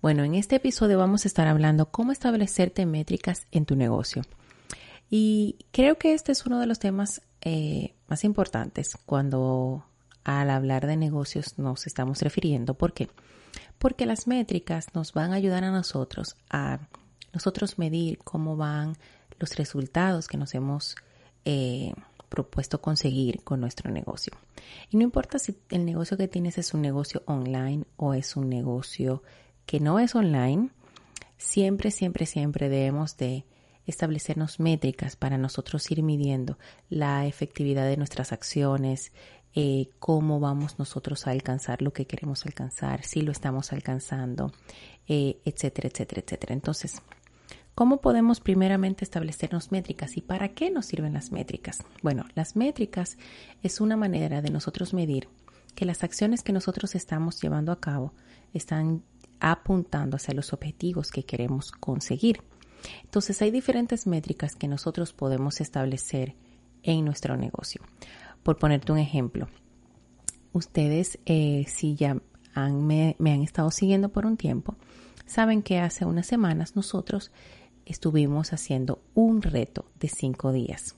Bueno, en este episodio vamos a estar hablando cómo establecerte métricas en tu negocio. Y creo que este es uno de los temas eh, más importantes cuando al hablar de negocios nos estamos refiriendo. ¿Por qué? Porque las métricas nos van a ayudar a nosotros a nosotros medir cómo van los resultados que nos hemos eh, propuesto conseguir con nuestro negocio. Y no importa si el negocio que tienes es un negocio online o es un negocio que no es online, siempre, siempre, siempre debemos de establecernos métricas para nosotros ir midiendo la efectividad de nuestras acciones, eh, cómo vamos nosotros a alcanzar lo que queremos alcanzar, si lo estamos alcanzando, eh, etcétera, etcétera, etcétera. Entonces, ¿cómo podemos primeramente establecernos métricas y para qué nos sirven las métricas? Bueno, las métricas es una manera de nosotros medir que las acciones que nosotros estamos llevando a cabo están apuntando hacia los objetivos que queremos conseguir. Entonces hay diferentes métricas que nosotros podemos establecer en nuestro negocio. Por ponerte un ejemplo, ustedes eh, si ya me, me han estado siguiendo por un tiempo, saben que hace unas semanas nosotros estuvimos haciendo un reto de cinco días.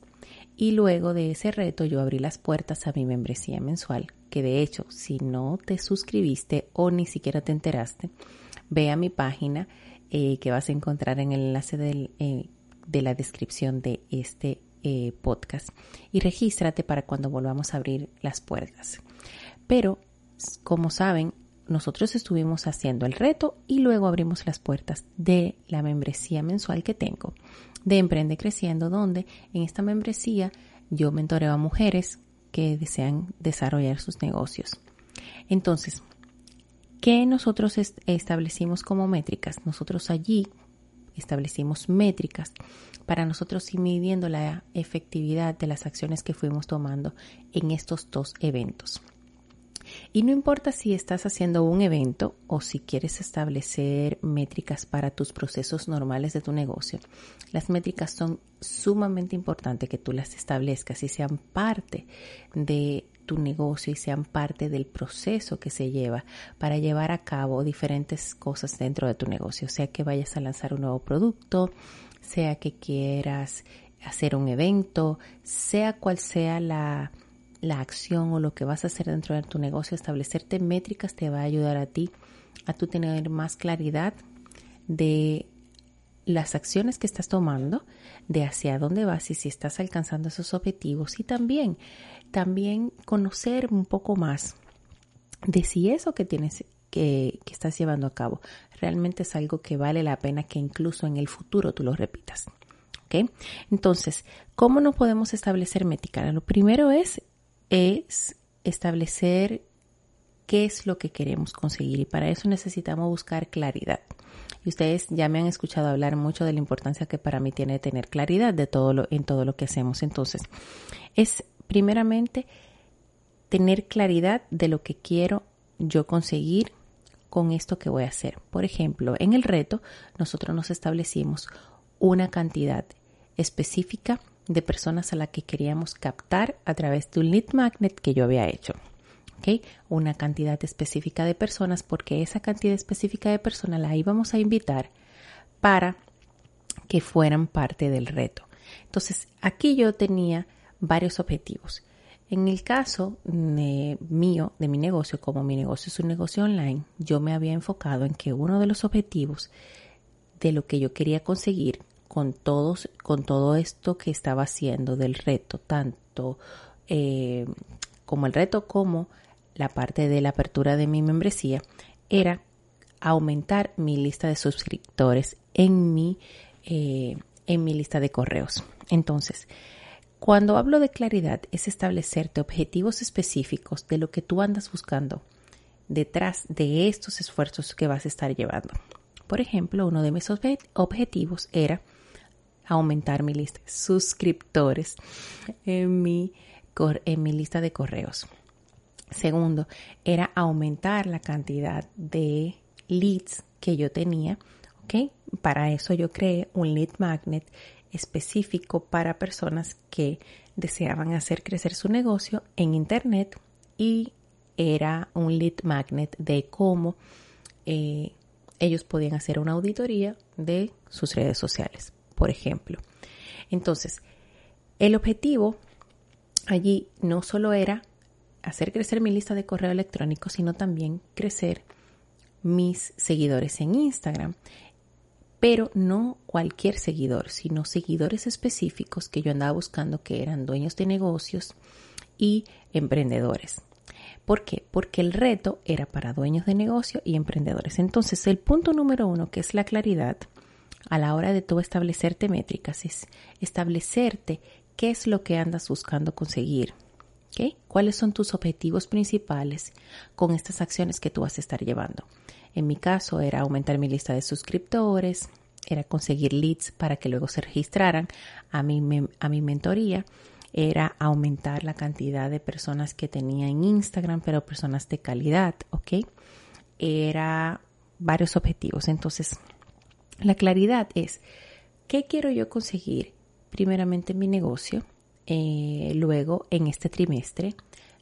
Y luego de ese reto yo abrí las puertas a mi membresía mensual, que de hecho si no te suscribiste o ni siquiera te enteraste, ve a mi página eh, que vas a encontrar en el enlace eh, de la descripción de este eh, podcast y regístrate para cuando volvamos a abrir las puertas. Pero, como saben, nosotros estuvimos haciendo el reto y luego abrimos las puertas de la membresía mensual que tengo de Emprende Creciendo, donde en esta membresía yo mentoreo a mujeres que desean desarrollar sus negocios. Entonces, ¿qué nosotros establecimos como métricas? Nosotros allí establecimos métricas para nosotros ir midiendo la efectividad de las acciones que fuimos tomando en estos dos eventos. Y no importa si estás haciendo un evento o si quieres establecer métricas para tus procesos normales de tu negocio, las métricas son sumamente importantes que tú las establezcas y sean parte de tu negocio y sean parte del proceso que se lleva para llevar a cabo diferentes cosas dentro de tu negocio, sea que vayas a lanzar un nuevo producto, sea que quieras hacer un evento, sea cual sea la la acción o lo que vas a hacer dentro de tu negocio, establecerte métricas te va a ayudar a ti a tú tener más claridad de las acciones que estás tomando, de hacia dónde vas y si estás alcanzando esos objetivos y también, también conocer un poco más de si eso que tienes que, que estás llevando a cabo realmente es algo que vale la pena que incluso en el futuro tú lo repitas. ¿Okay? Entonces, ¿cómo no podemos establecer métrica? Lo primero es es establecer qué es lo que queremos conseguir y para eso necesitamos buscar claridad. Y ustedes ya me han escuchado hablar mucho de la importancia que para mí tiene tener claridad de todo lo, en todo lo que hacemos. Entonces, es primeramente tener claridad de lo que quiero yo conseguir con esto que voy a hacer. Por ejemplo, en el reto nosotros nos establecimos una cantidad específica de personas a las que queríamos captar a través de un lead magnet que yo había hecho. ¿Okay? Una cantidad específica de personas porque esa cantidad específica de personas la íbamos a invitar para que fueran parte del reto. Entonces, aquí yo tenía varios objetivos. En el caso mío, de mi negocio, como mi negocio es un negocio online, yo me había enfocado en que uno de los objetivos de lo que yo quería conseguir con todos, con todo esto que estaba haciendo del reto, tanto eh, como el reto como la parte de la apertura de mi membresía, era aumentar mi lista de suscriptores en mi, eh, en mi lista de correos. Entonces, cuando hablo de claridad es establecerte objetivos específicos de lo que tú andas buscando detrás de estos esfuerzos que vas a estar llevando. Por ejemplo, uno de mis objetivos era aumentar mi lista de suscriptores en mi, en mi lista de correos. Segundo, era aumentar la cantidad de leads que yo tenía. ¿ok? Para eso yo creé un lead magnet específico para personas que deseaban hacer crecer su negocio en Internet y era un lead magnet de cómo eh, ellos podían hacer una auditoría de sus redes sociales, por ejemplo. Entonces, el objetivo allí no solo era hacer crecer mi lista de correo electrónico, sino también crecer mis seguidores en Instagram. Pero no cualquier seguidor, sino seguidores específicos que yo andaba buscando que eran dueños de negocios y emprendedores. ¿Por qué? Porque el reto era para dueños de negocio y emprendedores. Entonces, el punto número uno, que es la claridad, a la hora de tú establecerte métricas, es establecerte qué es lo que andas buscando conseguir. ¿Cuáles son tus objetivos principales con estas acciones que tú vas a estar llevando? En mi caso era aumentar mi lista de suscriptores, era conseguir leads para que luego se registraran a mi, a mi mentoría, era aumentar la cantidad de personas que tenía en Instagram, pero personas de calidad, ¿ok? Era varios objetivos. Entonces, la claridad es, ¿qué quiero yo conseguir? Primeramente en mi negocio, eh, luego en este trimestre,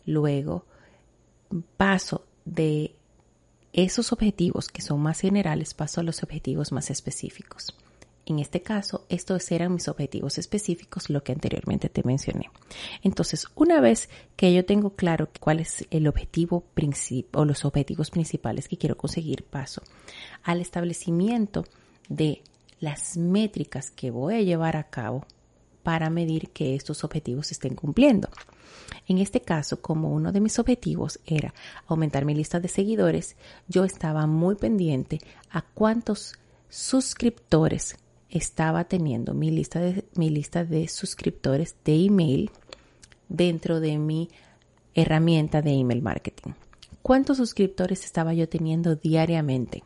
luego paso de esos objetivos que son más generales, paso a los objetivos más específicos. En este caso, estos eran mis objetivos específicos, lo que anteriormente te mencioné. Entonces, una vez que yo tengo claro cuál es el objetivo principal o los objetivos principales que quiero conseguir, paso al establecimiento de las métricas que voy a llevar a cabo para medir que estos objetivos se estén cumpliendo. En este caso, como uno de mis objetivos era aumentar mi lista de seguidores, yo estaba muy pendiente a cuántos suscriptores estaba teniendo mi lista de, mi lista de suscriptores de email dentro de mi herramienta de email marketing. ¿Cuántos suscriptores estaba yo teniendo diariamente?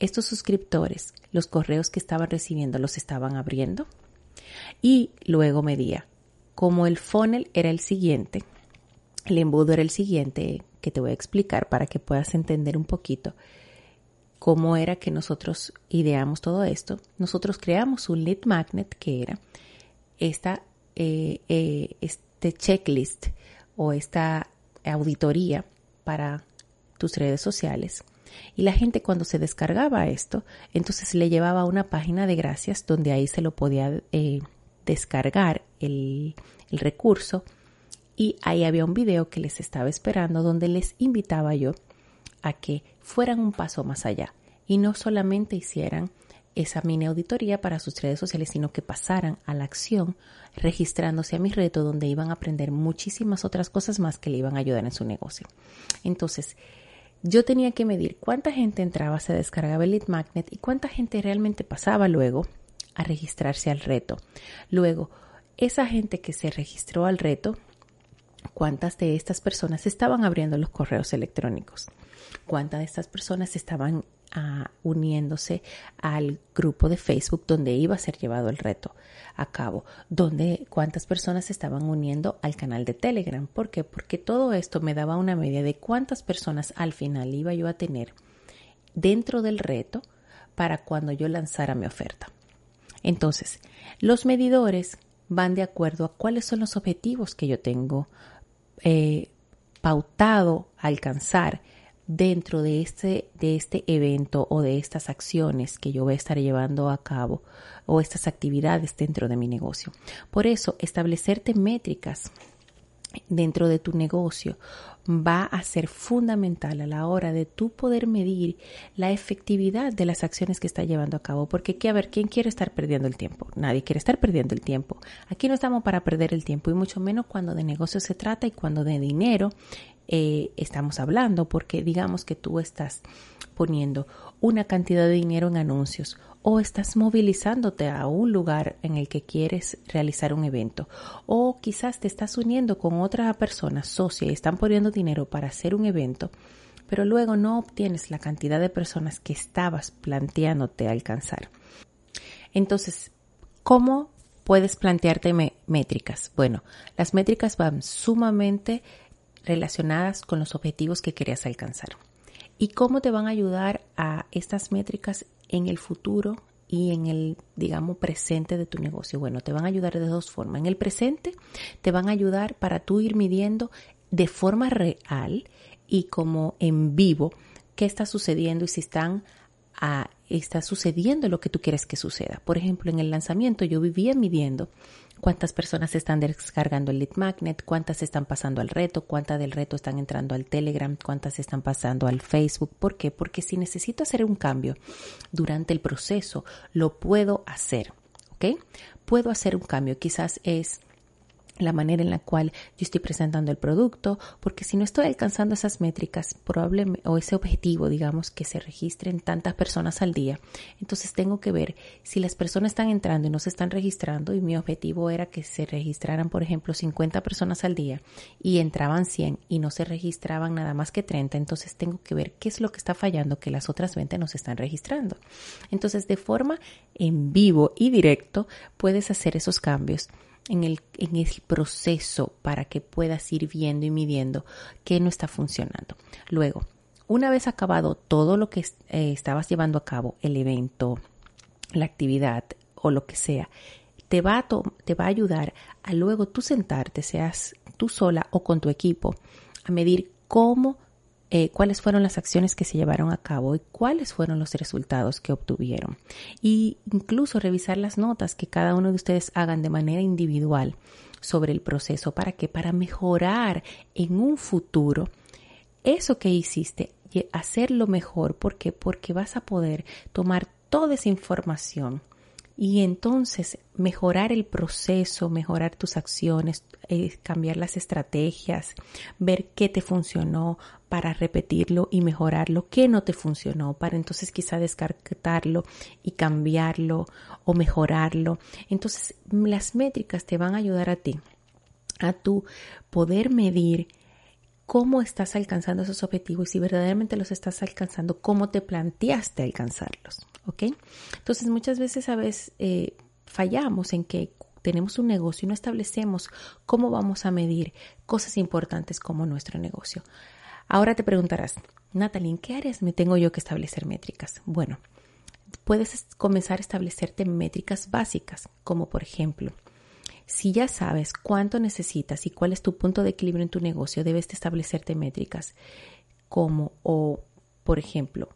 Estos suscriptores, los correos que estaban recibiendo, los estaban abriendo. Y luego medía. Como el funnel era el siguiente, el embudo era el siguiente, que te voy a explicar para que puedas entender un poquito cómo era que nosotros ideamos todo esto. Nosotros creamos un lead magnet que era esta, eh, eh, este checklist o esta auditoría para tus redes sociales. Y la gente cuando se descargaba esto, entonces le llevaba a una página de gracias donde ahí se lo podía eh, descargar el, el recurso y ahí había un video que les estaba esperando donde les invitaba yo a que fueran un paso más allá y no solamente hicieran esa mini auditoría para sus redes sociales, sino que pasaran a la acción registrándose a mi reto donde iban a aprender muchísimas otras cosas más que le iban a ayudar en su negocio. Entonces, yo tenía que medir cuánta gente entraba, se descargaba el lead magnet y cuánta gente realmente pasaba luego a registrarse al reto. Luego, esa gente que se registró al reto, cuántas de estas personas estaban abriendo los correos electrónicos cuántas de estas personas estaban uniéndose al grupo de Facebook donde iba a ser llevado el reto a cabo, donde cuántas personas estaban uniendo al canal de Telegram. ¿Por qué? Porque todo esto me daba una media de cuántas personas al final iba yo a tener dentro del reto para cuando yo lanzara mi oferta. Entonces, los medidores van de acuerdo a cuáles son los objetivos que yo tengo eh, pautado alcanzar dentro de este, de este evento o de estas acciones que yo voy a estar llevando a cabo o estas actividades dentro de mi negocio. Por eso, establecerte métricas dentro de tu negocio va a ser fundamental a la hora de tú poder medir la efectividad de las acciones que está llevando a cabo. Porque, a ver, ¿quién quiere estar perdiendo el tiempo? Nadie quiere estar perdiendo el tiempo. Aquí no estamos para perder el tiempo y mucho menos cuando de negocio se trata y cuando de dinero eh, estamos hablando, porque digamos que tú estás poniendo una cantidad de dinero en anuncios o estás movilizándote a un lugar en el que quieres realizar un evento o quizás te estás uniendo con otra persona socia y están poniendo dinero para hacer un evento, pero luego no obtienes la cantidad de personas que estabas planteándote alcanzar. Entonces, ¿cómo puedes plantearte métricas? Bueno, las métricas van sumamente relacionadas con los objetivos que querías alcanzar. ¿Y cómo te van a ayudar a estas métricas en el futuro y en el, digamos, presente de tu negocio? Bueno, te van a ayudar de dos formas. En el presente te van a ayudar para tú ir midiendo de forma real y como en vivo qué está sucediendo y si están a, está sucediendo lo que tú quieres que suceda. Por ejemplo, en el lanzamiento yo vivía midiendo cuántas personas están descargando el lead magnet, cuántas están pasando al reto, cuántas del reto están entrando al Telegram, cuántas están pasando al Facebook. ¿Por qué? Porque si necesito hacer un cambio durante el proceso, lo puedo hacer. ¿Ok? Puedo hacer un cambio. Quizás es la manera en la cual yo estoy presentando el producto, porque si no estoy alcanzando esas métricas, probablemente, o ese objetivo, digamos, que se registren tantas personas al día, entonces tengo que ver si las personas están entrando y no se están registrando, y mi objetivo era que se registraran, por ejemplo, 50 personas al día y entraban 100 y no se registraban nada más que 30, entonces tengo que ver qué es lo que está fallando, que las otras 20 no se están registrando. Entonces, de forma en vivo y directo, puedes hacer esos cambios en el, en el proceso para que puedas ir viendo y midiendo qué no está funcionando. Luego, una vez acabado todo lo que eh, estabas llevando a cabo, el evento, la actividad o lo que sea, te va, a te va a ayudar a luego tú sentarte, seas tú sola o con tu equipo, a medir cómo eh, cuáles fueron las acciones que se llevaron a cabo y cuáles fueron los resultados que obtuvieron. Y incluso revisar las notas que cada uno de ustedes hagan de manera individual sobre el proceso. ¿Para qué? Para mejorar en un futuro eso que hiciste, hacerlo mejor. ¿Por qué? Porque vas a poder tomar toda esa información y entonces mejorar el proceso, mejorar tus acciones, eh, cambiar las estrategias, ver qué te funcionó para repetirlo y mejorarlo, qué no te funcionó para entonces quizá descartarlo y cambiarlo o mejorarlo. Entonces las métricas te van a ayudar a ti a tu poder medir cómo estás alcanzando esos objetivos y si verdaderamente los estás alcanzando, cómo te planteaste alcanzarlos. ¿Ok? Entonces muchas veces a veces eh, fallamos en que tenemos un negocio y no establecemos cómo vamos a medir cosas importantes como nuestro negocio. Ahora te preguntarás, Natalie, ¿en qué áreas me tengo yo que establecer métricas? Bueno, puedes comenzar a establecerte métricas básicas, como por ejemplo, si ya sabes cuánto necesitas y cuál es tu punto de equilibrio en tu negocio, debes establecerte métricas como o, por ejemplo,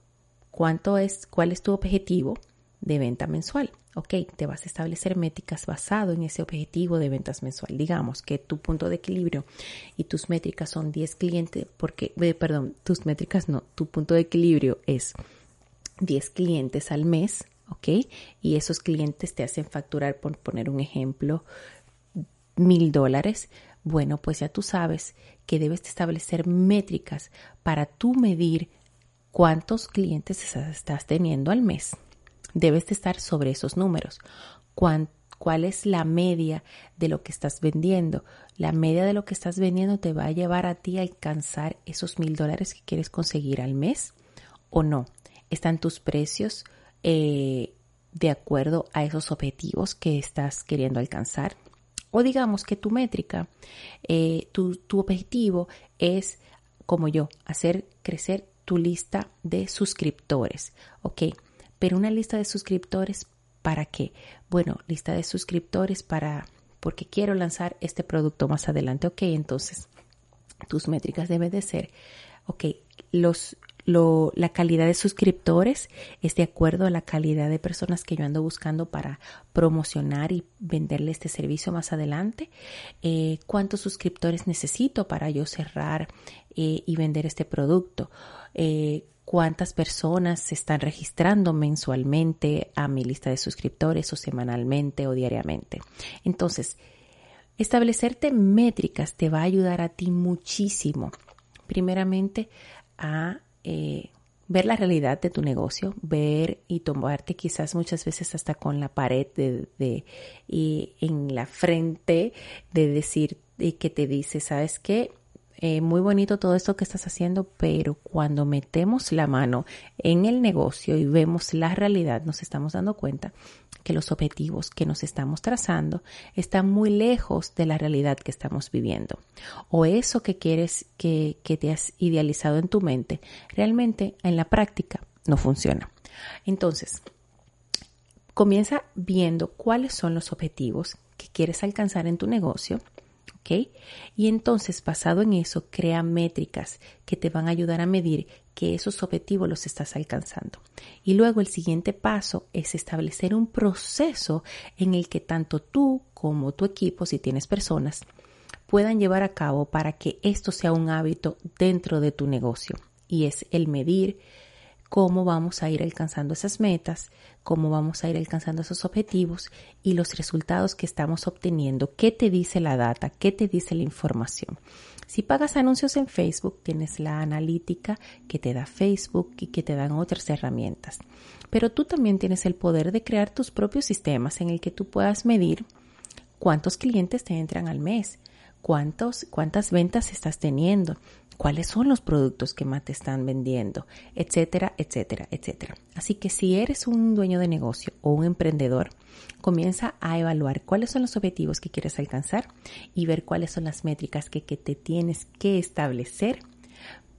cuánto es, cuál es tu objetivo de venta mensual. Ok, te vas a establecer métricas basado en ese objetivo de ventas mensual. Digamos que tu punto de equilibrio y tus métricas son 10 clientes, porque, eh, perdón, tus métricas no, tu punto de equilibrio es 10 clientes al mes, ok, y esos clientes te hacen facturar, por poner un ejemplo, mil dólares, bueno, pues ya tú sabes que debes establecer métricas para tú medir cuántos clientes estás teniendo al mes. Debes de estar sobre esos números. ¿Cuál, ¿Cuál es la media de lo que estás vendiendo? La media de lo que estás vendiendo te va a llevar a ti a alcanzar esos mil dólares que quieres conseguir al mes o no. ¿Están tus precios eh, de acuerdo a esos objetivos que estás queriendo alcanzar? O digamos que tu métrica, eh, tu, tu objetivo es, como yo, hacer crecer tu lista de suscriptores, ¿ok? Pero una lista de suscriptores, ¿para qué? Bueno, lista de suscriptores para, porque quiero lanzar este producto más adelante, ¿ok? Entonces, tus métricas deben de ser, ok, los la calidad de suscriptores es de acuerdo a la calidad de personas que yo ando buscando para promocionar y venderle este servicio más adelante. Eh, ¿Cuántos suscriptores necesito para yo cerrar eh, y vender este producto? Eh, cuántas personas se están registrando mensualmente a mi lista de suscriptores o semanalmente o diariamente. Entonces, establecerte métricas te va a ayudar a ti muchísimo primeramente a eh, ver la realidad de tu negocio, ver y tomarte quizás muchas veces hasta con la pared de, y en la frente de decir y que te dice, ¿sabes qué? Eh, muy bonito todo esto que estás haciendo, pero cuando metemos la mano en el negocio y vemos la realidad, nos estamos dando cuenta que los objetivos que nos estamos trazando están muy lejos de la realidad que estamos viviendo. O eso que quieres que, que te has idealizado en tu mente, realmente en la práctica no funciona. Entonces, comienza viendo cuáles son los objetivos que quieres alcanzar en tu negocio ¿ok? Y entonces, basado en eso, crea métricas que te van a ayudar a medir que esos objetivos los estás alcanzando. Y luego el siguiente paso es establecer un proceso en el que tanto tú como tu equipo, si tienes personas, puedan llevar a cabo para que esto sea un hábito dentro de tu negocio. Y es el medir cómo vamos a ir alcanzando esas metas, cómo vamos a ir alcanzando esos objetivos y los resultados que estamos obteniendo, qué te dice la data, qué te dice la información. Si pagas anuncios en Facebook, tienes la analítica que te da Facebook y que te dan otras herramientas. Pero tú también tienes el poder de crear tus propios sistemas en el que tú puedas medir cuántos clientes te entran al mes, cuántos, cuántas ventas estás teniendo, cuáles son los productos que más te están vendiendo, etcétera, etcétera, etcétera. Así que si eres un dueño de negocio o un emprendedor, comienza a evaluar cuáles son los objetivos que quieres alcanzar y ver cuáles son las métricas que, te tienes que establecer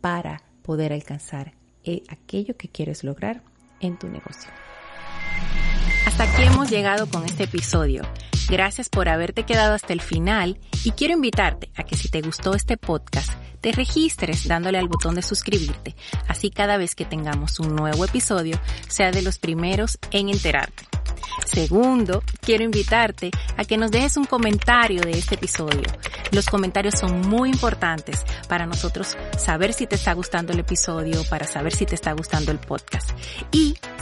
para poder alcanzar eh, aquello que quieres lograr en tu negocio. Hasta aquí hemos llegado con este episodio. Gracias por haberte quedado hasta el final y quiero invitarte a que si te gustó este podcast, te registres dándole al botón de suscribirte, así cada vez que tengamos un nuevo episodio sea de los primeros en enterarte. Segundo, quiero invitarte a que nos dejes un comentario de este episodio. Los comentarios son muy importantes para nosotros saber si te está gustando el episodio, para saber si te está gustando el podcast. Y